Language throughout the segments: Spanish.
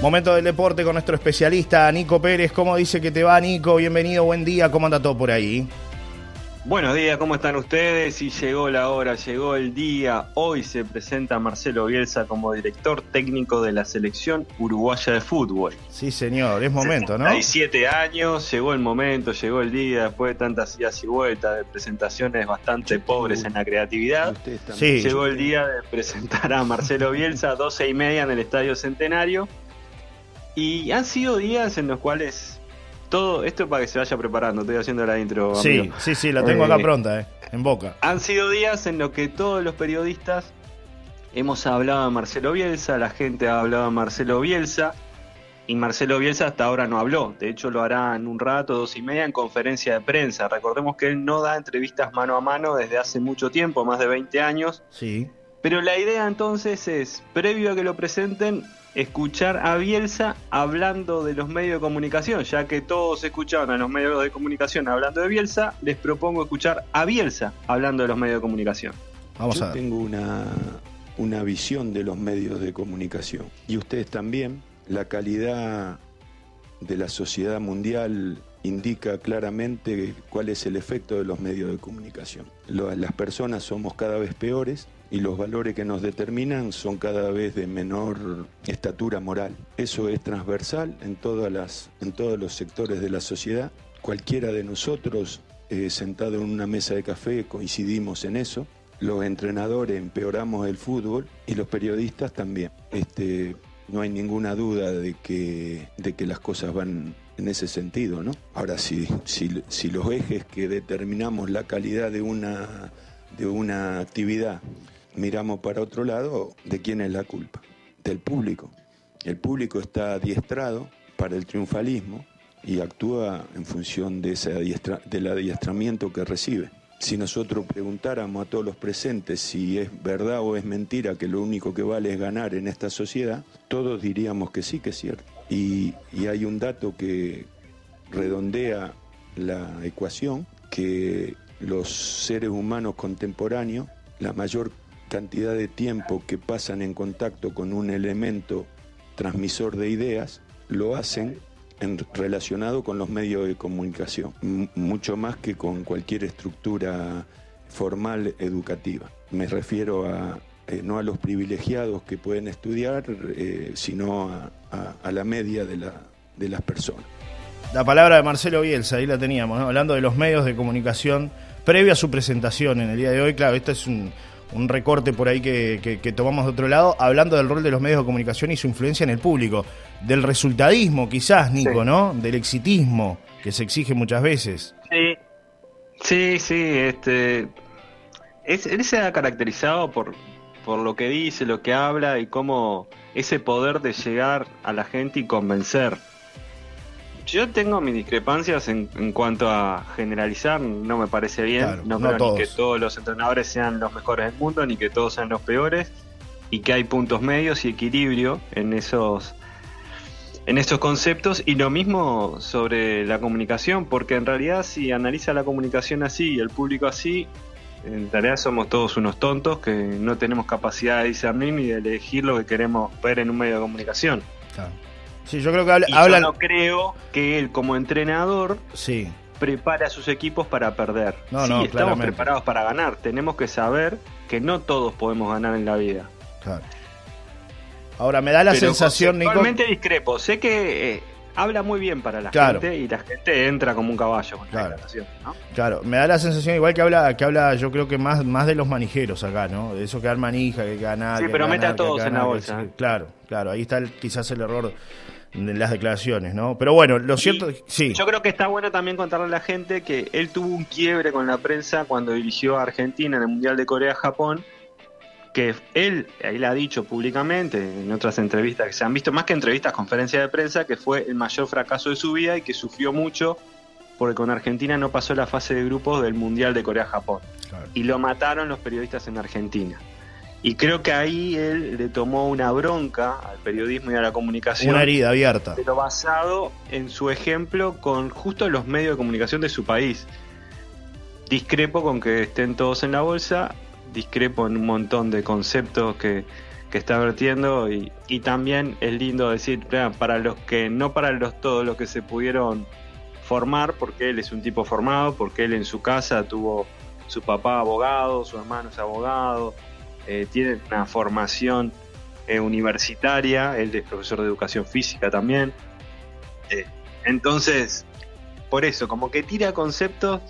Momento del deporte con nuestro especialista Nico Pérez. ¿Cómo dice que te va, Nico? Bienvenido, buen día. ¿Cómo anda todo por ahí? Buenos días, ¿cómo están ustedes? Y llegó la hora, llegó el día. Hoy se presenta Marcelo Bielsa como director técnico de la selección uruguaya de fútbol. Sí, señor, es momento, ¿no? Hay siete años, llegó el momento, llegó el día, después de tantas idas y vueltas, de presentaciones bastante pobres en la creatividad. Sí. Llegó el día de presentar a Marcelo Bielsa, 12 y media en el Estadio Centenario. Y han sido días en los cuales todo esto para que se vaya preparando. Estoy haciendo la intro. Sí, sí, sí, la tengo acá Eh, pronta, eh, en boca. Han sido días en los que todos los periodistas hemos hablado de Marcelo Bielsa, la gente ha hablado de Marcelo Bielsa. Y Marcelo Bielsa hasta ahora no habló. De hecho, lo hará en un rato, dos y media, en conferencia de prensa. Recordemos que él no da entrevistas mano a mano desde hace mucho tiempo, más de 20 años. Sí. Pero la idea entonces es, previo a que lo presenten, escuchar a Bielsa hablando de los medios de comunicación, ya que todos escuchaban a los medios de comunicación hablando de Bielsa, les propongo escuchar a Bielsa hablando de los medios de comunicación. Vamos Yo a ver. tengo una, una visión de los medios de comunicación y ustedes también. La calidad de la sociedad mundial indica claramente cuál es el efecto de los medios de comunicación. Las personas somos cada vez peores y los valores que nos determinan son cada vez de menor estatura moral. Eso es transversal en, todas las, en todos los sectores de la sociedad. Cualquiera de nosotros eh, sentado en una mesa de café coincidimos en eso. Los entrenadores empeoramos el fútbol y los periodistas también. Este, no hay ninguna duda de que, de que las cosas van en ese sentido, ¿no? Ahora, si, si, los ejes que determinamos la calidad de una, de una actividad miramos para otro lado, ¿de quién es la culpa? Del público. El público está adiestrado para el triunfalismo y actúa en función de ese adiestra- del adiestramiento que recibe. Si nosotros preguntáramos a todos los presentes si es verdad o es mentira que lo único que vale es ganar en esta sociedad, todos diríamos que sí, que es cierto. Y, y hay un dato que redondea la ecuación, que los seres humanos contemporáneos, la mayor cantidad de tiempo que pasan en contacto con un elemento transmisor de ideas, lo hacen en- relacionado con los medios de comunicación, mucho más que con cualquier estructura formal educativa. Me refiero a eh, no a los privilegiados que pueden estudiar, eh, sino a, la media de, la, de las personas. La palabra de Marcelo Bielsa, ahí la teníamos, hablando de los medios de comunicación previo a su presentación en el día de hoy. Claro, este es un, un recorte por ahí que, que- que tomamos de otro lado, hablando del rol de los medios de comunicación y su influencia en el público. Del resultadismo, quizás, Nico, Sí. ¿no? Del exitismo que se exige muchas veces. Sí, sí, sí, este. Es, él se ha caracterizado por, por lo que dice, lo que habla y cómo ese poder de llegar a la gente y convencer. Yo tengo mis discrepancias en, en cuanto a generalizar, no me parece bien. Claro, no no creo todos. ni que todos los entrenadores sean los mejores del mundo, ni que todos sean los peores, y que hay puntos medios y equilibrio en esos en estos conceptos y lo mismo sobre la comunicación, porque en realidad si analiza la comunicación así y el público así, en realidad somos todos unos tontos que no tenemos capacidad de discernir ni de elegir lo que queremos ver en un medio de comunicación. Claro. Sí, yo creo que habla- Y hablan... yo no creo que él como entrenador Sí, prepare a sus equipos para perder. No, sí, no, estamos claramente. preparados para ganar. Tenemos que saber que no todos podemos ganar en la vida. claro. Ahora, me da la Pero sensación, Nico... discrepo. Sé que eh, habla muy bien para la Claro. gente y la gente entra como un caballo con Claro. la declaración, ¿no? Claro, me da la sensación igual que habla, que habla yo creo que más, más de los manijeros acá, ¿no? De eso que dan manija, que ganar. Sí, pero mete a todos en la que bolsa. Claro, claro, ahí está el- quizás el error de las declaraciones, ¿no? Pero bueno, lo cierto, Y sí, Yo creo que está bueno también contarle a la gente que él tuvo un quiebre con la prensa cuando dirigió a Argentina en el Mundial de Corea-Japón, que él, ahí lo ha dicho públicamente en otras entrevistas que se han visto, más que entrevistas, conferencias de prensa, que fue el mayor fracaso de su vida y que sufrió mucho porque con Argentina no pasó la fase de grupos del Mundial de Corea-Japón. claro. y lo mataron los periodistas en Argentina. Y creo que ahí él le tomó una bronca al periodismo y a la comunicación. una herida abierta. Pero basado en su ejemplo con justo los medios de comunicación de su país. Discrepo con que estén todos en la bolsa, discrepo en un montón de conceptos que, que está vertiendo y, y también es lindo decir para los que no para los todos los que se pudieron formar porque él es un tipo formado porque él en su casa tuvo su papá abogado su hermano es abogado eh, tiene una formación eh, universitaria él es profesor de educación física también eh, entonces por eso como que tira conceptos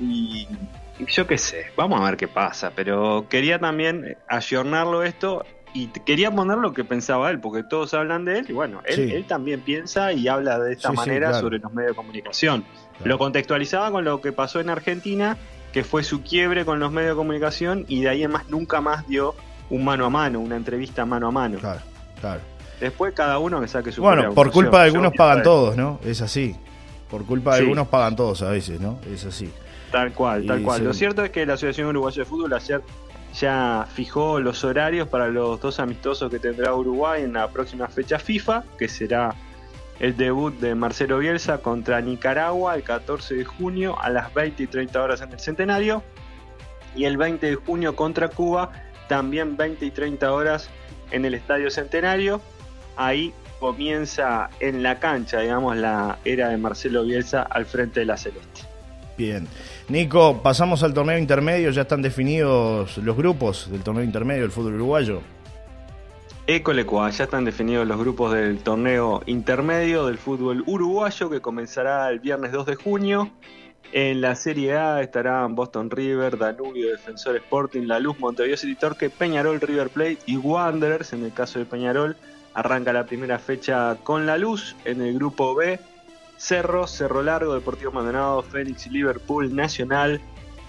y yo qué sé, vamos a ver qué pasa, pero quería también ayornarlo esto y quería poner lo que pensaba él, porque todos hablan de él y bueno, él, también piensa y habla de esta manera sobre los medios de comunicación. Lo contextualizaba con lo que pasó en Argentina, que fue su quiebre con los medios de comunicación y de ahí en más nunca más dio un mano a mano, una entrevista mano a mano. Claro, claro. Después cada uno que saque su Bueno, por culpa de algunos pagan todos, ¿no? Es así. Por culpa de algunos pagan todos a veces, ¿no? Es así. Tal cual, tal cual. Lo cierto es que la Asociación Uruguaya de Fútbol ayer ya fijó los horarios para los dos amistosos que tendrá Uruguay en la próxima fecha FIFA, que será el debut de Marcelo Bielsa contra Nicaragua el 14 de junio a las 20 y 30 horas en el Centenario, y el 20 de junio contra Cuba también 20 y 30 horas en el Estadio Centenario. Ahí comienza en la cancha, digamos, la era de Marcelo Bielsa al frente de la Celeste. Bien. Nico, pasamos al torneo intermedio, ya están definidos los grupos del torneo intermedio del fútbol uruguayo. Ecolecua, ya están definidos los grupos del torneo intermedio del fútbol uruguayo que comenzará el viernes 2 de junio. En la Serie A estarán Boston River, Danubio, Defensor Sporting, La Luz, Montevideo City Torque, Peñarol, River Plate y Wanderers. En el caso de Peñarol, arranca la primera fecha con La Luz. En el grupo B, Cerro, Cerro Largo, Deportivo Maldonado, Fénix, Liverpool, Nacional,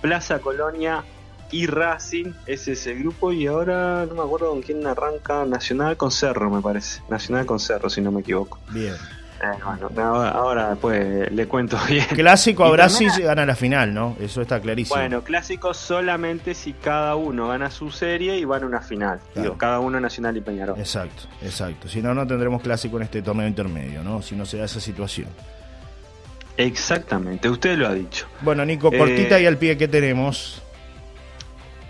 Plaza Colonia y Racing. Ese es el grupo y ahora no me acuerdo con quién arranca Nacional con Cerro, me parece. Nacional con Cerro, si no me equivoco. Bien. Eh, bueno, ahora después le cuento bien. Clásico ahora sí gana la final, ¿no? Eso está clarísimo. Bueno, clásico solamente si cada uno gana su serie y van a una final. Digo, cada uno Nacional y Peñarol. Exacto, exacto. Si no, no tendremos clásico en este torneo intermedio, ¿no? Si no se da esa situación. Exactamente, usted lo ha dicho. Bueno, Nico, cortita y al pie, ¿qué tenemos?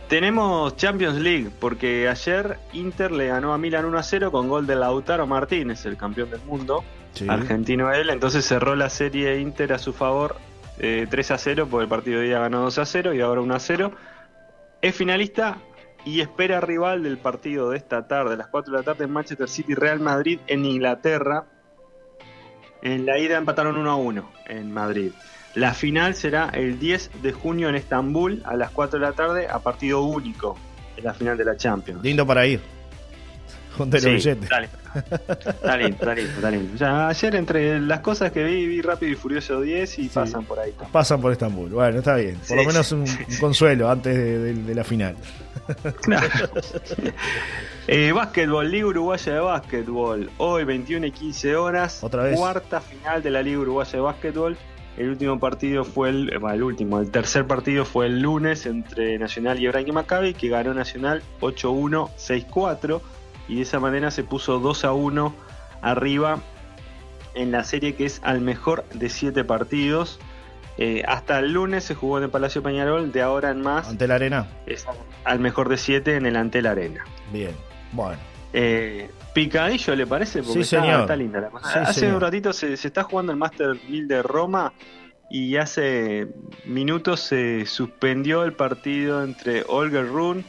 Tenemos Champions League, porque ayer Inter le ganó a Milan 1 a 0 con gol de Lautaro Martínez, el campeón del mundo, argentino él. Entonces cerró la serie Inter a su favor 3 eh, a 0, porque el partido de día ganó 2 a 0 y ahora 1 a 0. Es finalista y espera rival del partido de esta tarde, a las 4 de la tarde en Manchester City Real Madrid en Inglaterra. En la ida empataron 1 a 1 en Madrid. La final será el 10 de junio en Estambul a las 4 de la tarde a partido único en la final de la Champions. Lindo para ir. Junte sí, billete. Dale. Dale, dale, dale. Ya, ayer entre las cosas que vi, vi Rápido y Furioso 10 y pasan por ahí. Pasan por Estambul. Bueno, está bien. Por lo menos un, consuelo antes de, la final. Eh, básquetbol, Liga Uruguaya de Básquetbol. Hoy 21 y 15 horas. Otra vez. Cuarta final de la Liga Uruguaya de Básquetbol. El último partido fue el, el último, el tercer partido fue el lunes entre Nacional y Ibrahim Maccabi, que ganó Nacional 8-1, 6-4 y de esa manera se puso 2 a 1 arriba en la serie que es al mejor de 7 partidos. Eh, hasta el lunes se jugó en el Palacio Peñarol, de ahora en más. Ante la Arena. Es al mejor de 7 en el Ante la Arena. Bien, bueno. Eh, picadillo, ¿le parece? Porque está, linda la cosa. hace un ratito se, está jugando el Master 1000 de Roma y hace minutos se suspendió el partido entre Olger Rune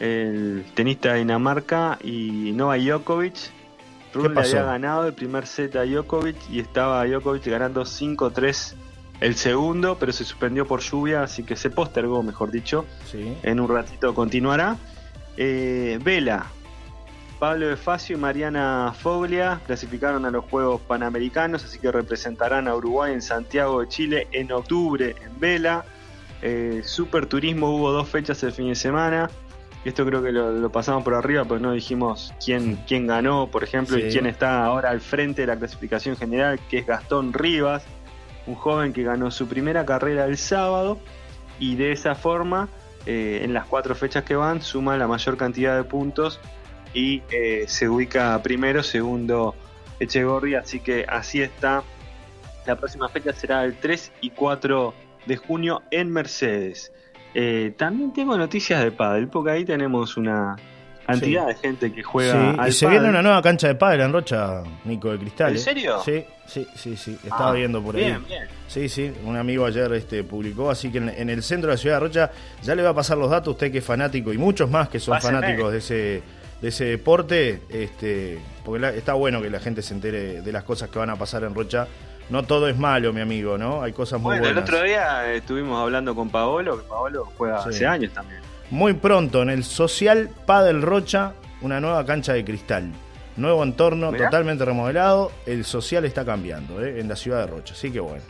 el tenista de Dinamarca y Nova Djokovic. Rune había ganado el primer set a Djokovic y estaba Djokovic ganando 5-3 el segundo, pero se suspendió por lluvia, así que se postergó, mejor dicho. En un ratito continuará. Eh, Vela, Pablo de Facio y Mariana Foglia clasificaron a los Juegos Panamericanos, así que representarán a Uruguay en Santiago de Chile en octubre en Vela. Eh, Super Turismo hubo dos fechas el fin de semana esto creo que lo, pasamos por arriba, pues no dijimos quién, quién ganó, por ejemplo, y quién está ahora al frente de la clasificación general, que es Gastón Rivas, un joven que ganó su primera carrera el sábado y de esa forma, eh, en las cuatro fechas que van, suma la mayor cantidad de puntos y eh, se ubica primero, segundo Echegorri, así que así está. La próxima fecha será el 3 y 4 de junio en Mercedes. Eh, también tengo noticias de pádel, porque ahí tenemos una, cantidad de gente que juega al y se viene una nueva cancha de pádel en Rocha, Nico de Cristal. ¿En serio? Sí, sí, sí, sí. Estaba ah, viendo por ahí. Bien, bien. Sí, sí. Un amigo ayer este, publicó, así que en, el centro de la ciudad de Rocha ya le va a pasar los datos. Usted que es fanático y muchos más que son fanáticos de ese de ese deporte, este, porque está bueno que la gente se entere de las cosas que van a pasar en Rocha. No todo es malo, mi amigo, ¿no? Hay cosas muy bueno, buenas. El otro día estuvimos hablando con Paolo, que Paolo juega hace años también. Muy pronto en el Social Padel Rocha, una nueva cancha de cristal. Nuevo entorno, totalmente remodelado. El social está cambiando ¿eh? en la ciudad de Rocha. Así que bueno,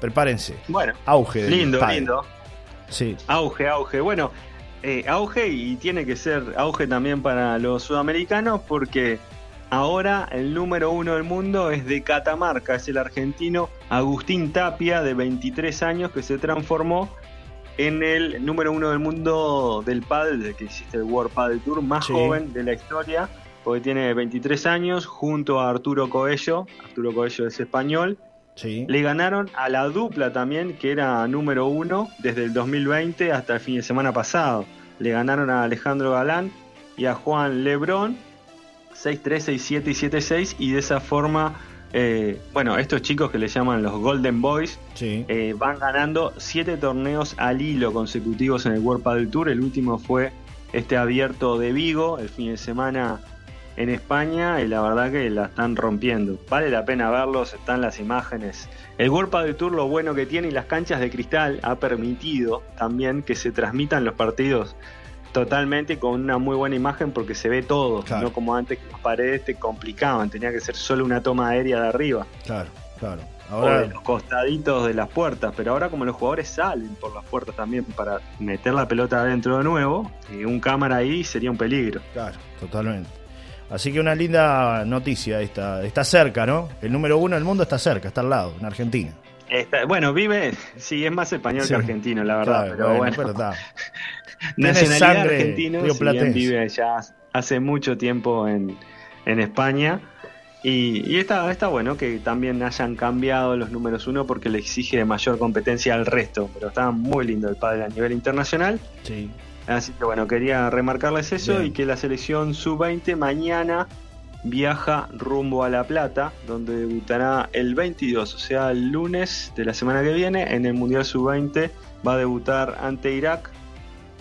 prepárense. Bueno, auge. Lindo, lindo. Sí. Auge, auge. Bueno, eh, auge y tiene que ser auge también para los sudamericanos porque ahora el número uno del mundo es de Catamarca, es el argentino Agustín Tapia de 23 años que se transformó en el número uno del mundo del paddle, que existe el World Paddle Tour, más joven de la historia, porque tiene 23 años, junto a Arturo Coello, Arturo Coello es español, le ganaron a la dupla también, que era número uno desde el 2020 hasta el fin de semana pasado. Le ganaron a Alejandro Galán y a Juan Lebrón 6-3, 6-7 y 7-6 y de esa forma, eh, bueno, estos chicos que le llaman los Golden Boys eh, van ganando 7 torneos al hilo consecutivos en el World Padel Tour. El último fue este abierto de Vigo el fin de semana en España y la verdad que la están rompiendo. Vale la pena verlos, están las imágenes. El World Padel Tour lo bueno que tiene y las canchas de cristal ha permitido también que se transmitan los partidos totalmente con una muy buena imagen porque se ve todo, no como antes que las paredes te complicaban, tenía que ser solo una toma aérea de arriba. Claro, claro. Ahora... los costaditos de las puertas, pero ahora como los jugadores salen por las puertas también para meter la pelota adentro de nuevo, y un cámara ahí sería un peligro. Claro, totalmente. Así que una linda noticia esta. Está cerca, ¿no? El número uno del mundo está cerca, está al lado, en Argentina. bueno, vive, sí, es más español que argentino, la verdad, pero bueno. Nacionalidad argentina, vive ya hace mucho tiempo en, España. Y, está, está bueno que también hayan cambiado los números uno porque le exige mayor competencia al resto. Pero está muy lindo el padre a nivel internacional. Sí. Así que bueno, quería remarcarles eso y que la selección sub-20 mañana viaja rumbo a La Plata, donde debutará el 22, o sea, el lunes de la semana que viene en el Mundial sub-20. Va a debutar ante Irak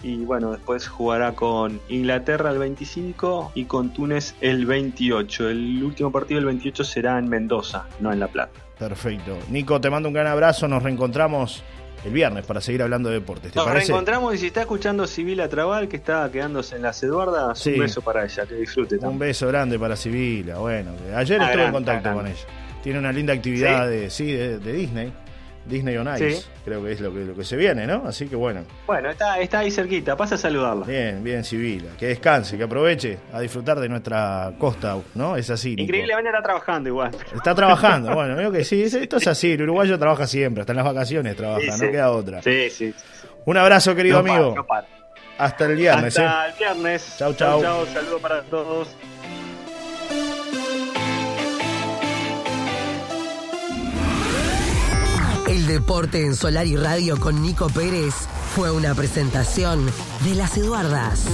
y bueno, después jugará con Inglaterra el 25 y con Túnez el 28. El último partido el 28 será en Mendoza, no en La Plata. Perfecto. Nico, te mando un gran abrazo, nos reencontramos el viernes para seguir hablando de deportes. Nos reencontramos y si está escuchando Sibila Trabal, que está quedándose en las Eduardas, un beso para ella, que disfrute. Un beso grande para Sibila. Bueno, ayer estuve en contacto con ella. Tiene una linda actividad De, sí, de Disney. Disney on Ice, creo que es lo que, lo que se viene, ¿no? Así que bueno. Bueno, está, está ahí cerquita, pasa a saludarla. Bien, bien, Sibila. Que descanse, que aproveche a disfrutar de nuestra costa, ¿no? Es así. Increíble, está trabajando igual. Está trabajando, bueno, veo que sí, esto es así, el uruguayo trabaja siempre, hasta en las vacaciones trabaja, no queda otra. Sí, sí. Un abrazo, querido amigo. Hasta el viernes. Hasta ¿eh? el viernes. Chau, chau. Chau, saludos para todos. El deporte en Solar y Radio con Nico Pérez fue una presentación de las Eduardas.